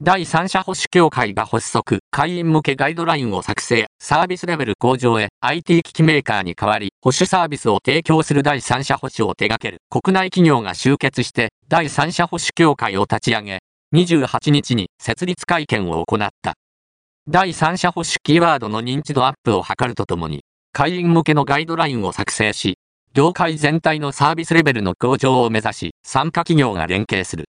第三者保守協会が発足、会員向けガイドラインを作成、サービスレベル向上へ、IT 機器メーカーに代わり、保守サービスを提供する第三者保守を手掛ける国内企業が集結して、第三者保守協会を立ち上げ、28日に設立会見を行った。第三者保守キーワードの認知度アップを図るとともに、会員向けのガイドラインを作成し、業界全体のサービスレベルの向上を目指し、参加企業が連携する。